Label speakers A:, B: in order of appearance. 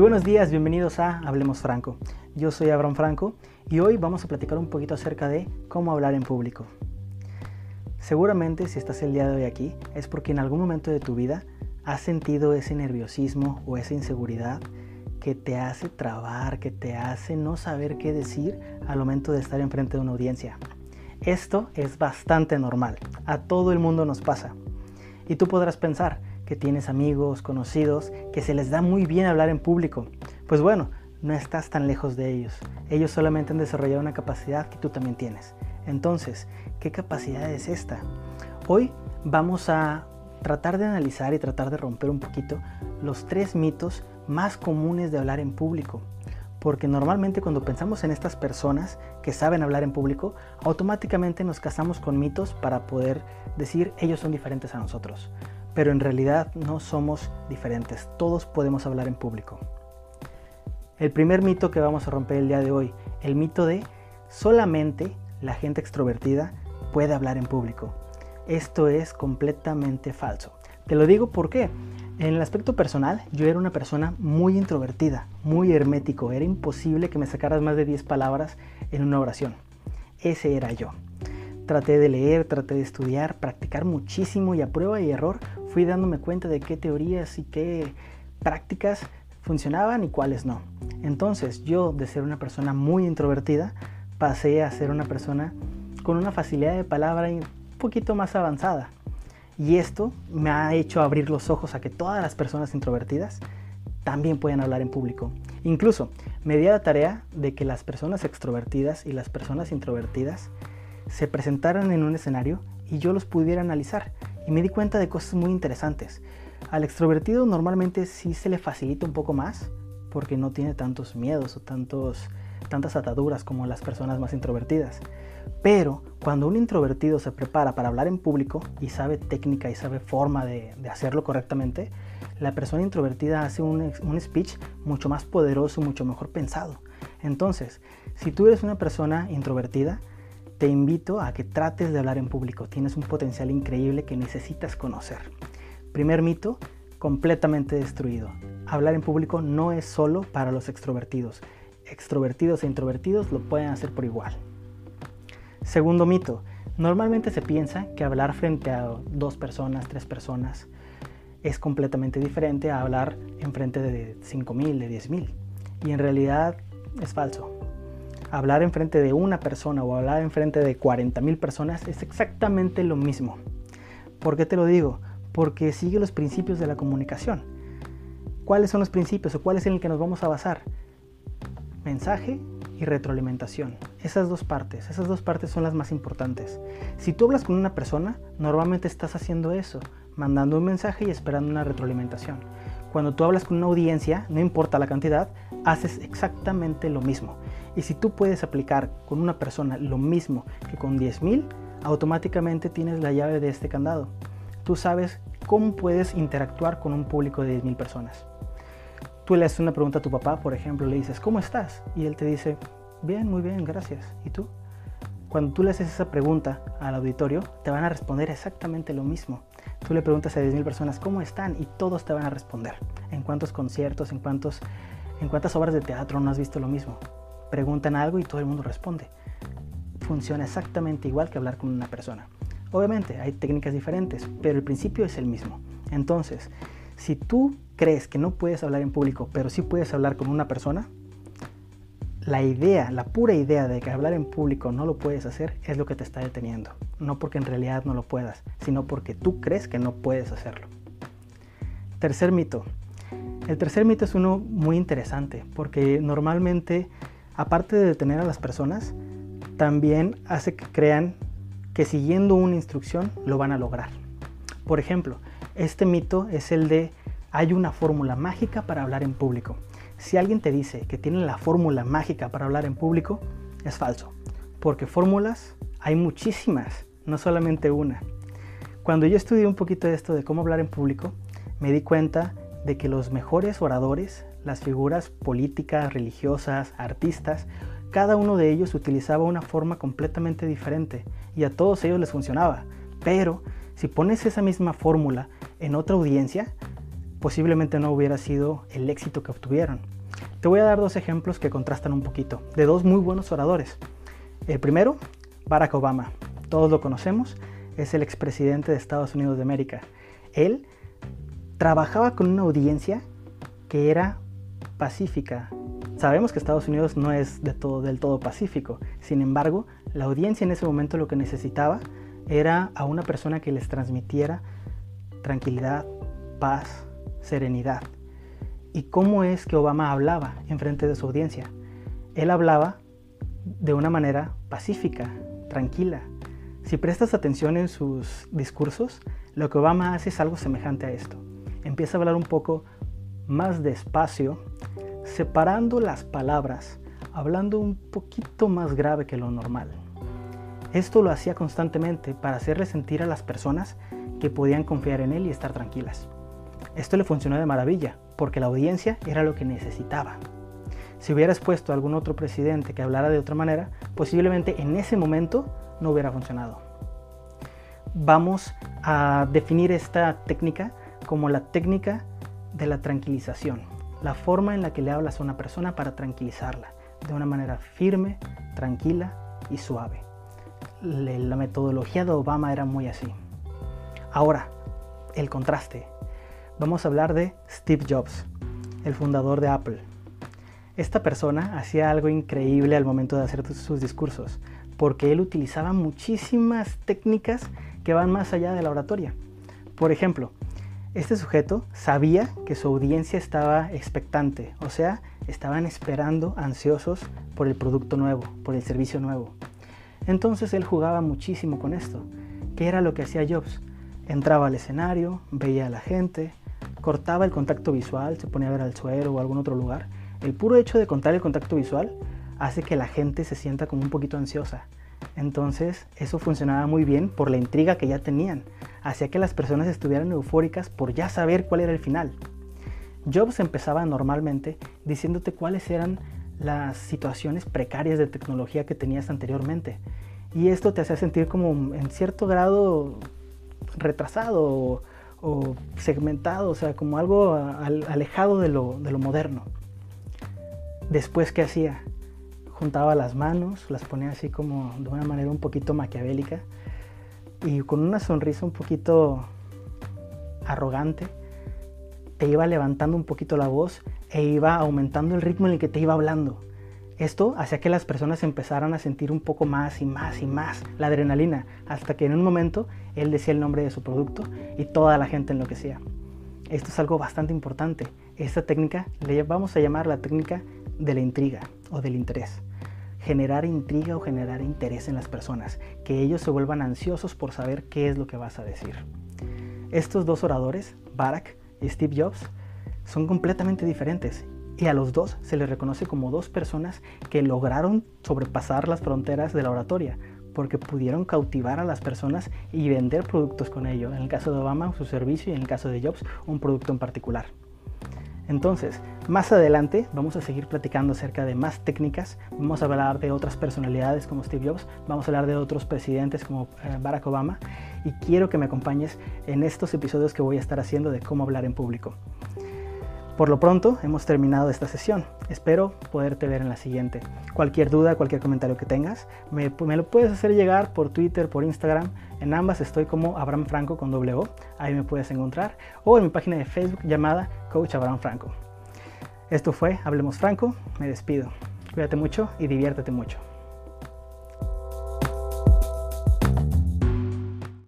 A: Buenos días, bienvenidos a Hablemos Franco. Yo soy Abraham Franco y hoy vamos a platicar un poquito acerca de cómo hablar en público. Seguramente si estás el día de hoy aquí es porque en algún momento de tu vida has sentido ese nerviosismo o esa inseguridad que te hace trabar, que te hace no saber qué decir al momento de estar enfrente de una audiencia. Esto es bastante normal, a todo el mundo nos pasa. Y tú podrás pensar, que tienes amigos, conocidos, que se les da muy bien hablar en público. Pues bueno, no estás tan lejos de ellos. Ellos solamente han desarrollado una capacidad que tú también tienes. Entonces, ¿qué capacidad es esta? Hoy vamos a tratar de analizar y tratar de romper un poquito los tres mitos más comunes de hablar en público. Porque normalmente cuando pensamos en estas personas que saben hablar en público, automáticamente nos casamos con mitos para poder decir ellos son diferentes a nosotros pero en realidad no somos diferentes, todos podemos hablar en público. El primer mito que vamos a romper el día de hoy, el mito de solamente la gente extrovertida puede hablar en público. Esto es completamente falso. Te lo digo porque en el aspecto personal yo era una persona muy introvertida, muy hermético, era imposible que me sacaras más de 10 palabras en una oración. Ese era yo. Traté de leer, traté de estudiar, practicar muchísimo y a prueba y error fui dándome cuenta de qué teorías y qué prácticas funcionaban y cuáles no. Entonces yo de ser una persona muy introvertida pasé a ser una persona con una facilidad de palabra un poquito más avanzada. Y esto me ha hecho abrir los ojos a que todas las personas introvertidas también pueden hablar en público. Incluso me di la tarea de que las personas extrovertidas y las personas introvertidas se presentaran en un escenario y yo los pudiera analizar y me di cuenta de cosas muy interesantes. Al extrovertido normalmente sí se le facilita un poco más porque no tiene tantos miedos o tantos, tantas ataduras como las personas más introvertidas. Pero cuando un introvertido se prepara para hablar en público y sabe técnica y sabe forma de, hacerlo correctamente, la persona introvertida hace un, un speech mucho más poderoso, mucho mejor pensado. Entonces, si tú eres una persona introvertida, te invito a que trates de hablar en público. Tienes un potencial increíble que necesitas conocer. Primer mito, completamente destruido. Hablar en público no es solo para los extrovertidos. Extrovertidos e introvertidos lo pueden hacer por igual. Segundo mito, normalmente se piensa que hablar frente a dos personas, tres personas, es completamente diferente a hablar en frente de 5.000, de 10.000. Y en realidad es falso hablar enfrente de una persona o hablar enfrente de 40 mil personas es exactamente lo mismo. ¿Por qué te lo digo? Porque sigue los principios de la comunicación. ¿Cuáles son los principios o cuál es en el que nos vamos a basar? Mensaje y retroalimentación. Esas dos partes, esas dos partes son las más importantes. Si tú hablas con una persona, normalmente estás haciendo eso, mandando un mensaje y esperando una retroalimentación. Cuando tú hablas con una audiencia, no importa la cantidad, haces exactamente lo mismo. Y si tú puedes aplicar con una persona lo mismo que con 10.000, automáticamente tienes la llave de este candado. Tú sabes cómo puedes interactuar con un público de 10.000 personas. Tú le haces una pregunta a tu papá, por ejemplo, le dices, ¿cómo estás? Y él te dice, bien, muy bien, gracias. ¿Y tú? Cuando tú le haces esa pregunta al auditorio, te van a responder exactamente lo mismo. Tú le preguntas a 10.000 personas cómo están y todos te van a responder. En cuántos conciertos, en, cuántos, en cuántas obras de teatro no has visto lo mismo. Preguntan algo y todo el mundo responde. Funciona exactamente igual que hablar con una persona. Obviamente hay técnicas diferentes, pero el principio es el mismo. Entonces, si tú crees que no puedes hablar en público, pero sí puedes hablar con una persona, la idea, la pura idea de que hablar en público no lo puedes hacer es lo que te está deteniendo. No porque en realidad no lo puedas, sino porque tú crees que no puedes hacerlo. Tercer mito. El tercer mito es uno muy interesante porque normalmente, aparte de detener a las personas, también hace que crean que siguiendo una instrucción lo van a lograr. Por ejemplo, este mito es el de hay una fórmula mágica para hablar en público. Si alguien te dice que tiene la fórmula mágica para hablar en público, es falso, porque fórmulas hay muchísimas, no solamente una. Cuando yo estudié un poquito esto de cómo hablar en público, me di cuenta de que los mejores oradores, las figuras políticas, religiosas, artistas, cada uno de ellos utilizaba una forma completamente diferente y a todos ellos les funcionaba. Pero si pones esa misma fórmula en otra audiencia, posiblemente no hubiera sido el éxito que obtuvieron. Te voy a dar dos ejemplos que contrastan un poquito, de dos muy buenos oradores. El primero, Barack Obama. Todos lo conocemos, es el expresidente de Estados Unidos de América. Él trabajaba con una audiencia que era pacífica. Sabemos que Estados Unidos no es del todo pacífico. Sin embargo, la audiencia en ese momento lo que necesitaba era a una persona que les transmitiera tranquilidad, paz, serenidad. ¿Y cómo es que Obama hablaba en frente de su audiencia? Él hablaba de una manera pacífica, tranquila. Si prestas atención en sus discursos, lo que Obama hace es algo semejante a esto. Empieza a hablar un poco más despacio, separando las palabras, hablando un poquito más grave que lo normal. Esto lo hacía constantemente para hacerle sentir a las personas que podían confiar en él y estar tranquilas. Esto le funcionó de maravilla, porque la audiencia era lo que necesitaba. Si hubieras puesto a algún otro presidente que hablara de otra manera, posiblemente en ese momento no hubiera funcionado. Vamos a definir esta técnica como la técnica de la tranquilización, la forma en la que le hablas a una persona para tranquilizarla, de una manera firme, tranquila y suave. La metodología de Obama era muy así. Ahora, el contraste. Vamos a hablar de Steve Jobs, el fundador de Apple. Esta persona hacía algo increíble al momento de hacer sus discursos, porque él utilizaba muchísimas técnicas que van más allá de la oratoria. Por ejemplo, este sujeto sabía que su audiencia estaba expectante, o sea, estaban esperando ansiosos por el producto nuevo, por el servicio nuevo. Entonces él jugaba muchísimo con esto. ¿Qué era lo que hacía Jobs? Entraba al escenario, veía a la gente, cortaba el contacto visual, se ponía a ver al suelo o algún otro lugar. El puro hecho de contar el contacto visual hace que la gente se sienta como un poquito ansiosa. Entonces eso funcionaba muy bien por la intriga que ya tenían hacía que las personas estuvieran eufóricas por ya saber cuál era el final. Jobs empezaba normalmente diciéndote cuáles eran las situaciones precarias de tecnología que tenías anteriormente. Y esto te hacía sentir como en cierto grado retrasado o, segmentado, o sea, como algo alejado de lo, de lo moderno. Después, ¿qué hacía? Juntaba las manos, las ponía así como de una manera un poquito maquiavélica y con una sonrisa un poquito arrogante, te iba levantando un poquito la voz e iba aumentando el ritmo en el que te iba hablando. Esto hacía que las personas empezaran a sentir un poco más y más y más la adrenalina, hasta que en un momento él decía el nombre de su producto y toda la gente enloquecía. Esto es algo bastante importante. Esta técnica le vamos a llamar la técnica de la intriga o del interés generar intriga o generar interés en las personas, que ellos se vuelvan ansiosos por saber qué es lo que vas a decir. Estos dos oradores, Barack y Steve Jobs, son completamente diferentes y a los dos se les reconoce como dos personas que lograron sobrepasar las fronteras de la oratoria, porque pudieron cautivar a las personas y vender productos con ello. En el caso de Obama, su servicio y en el caso de Jobs, un producto en particular. Entonces, más adelante vamos a seguir platicando acerca de más técnicas, vamos a hablar de otras personalidades como Steve Jobs, vamos a hablar de otros presidentes como eh, Barack Obama y quiero que me acompañes en estos episodios que voy a estar haciendo de cómo hablar en público. Por lo pronto, hemos terminado esta sesión. Espero poderte ver en la siguiente. Cualquier duda, cualquier comentario que tengas, me, lo puedes hacer llegar por Twitter, por Instagram. En ambas estoy como Abraham Franco con doble O. Ahí me puedes encontrar. O en mi página de Facebook llamada Coach Abraham Franco. Esto fue Hablemos Franco. Me despido. Cuídate mucho y diviértete mucho.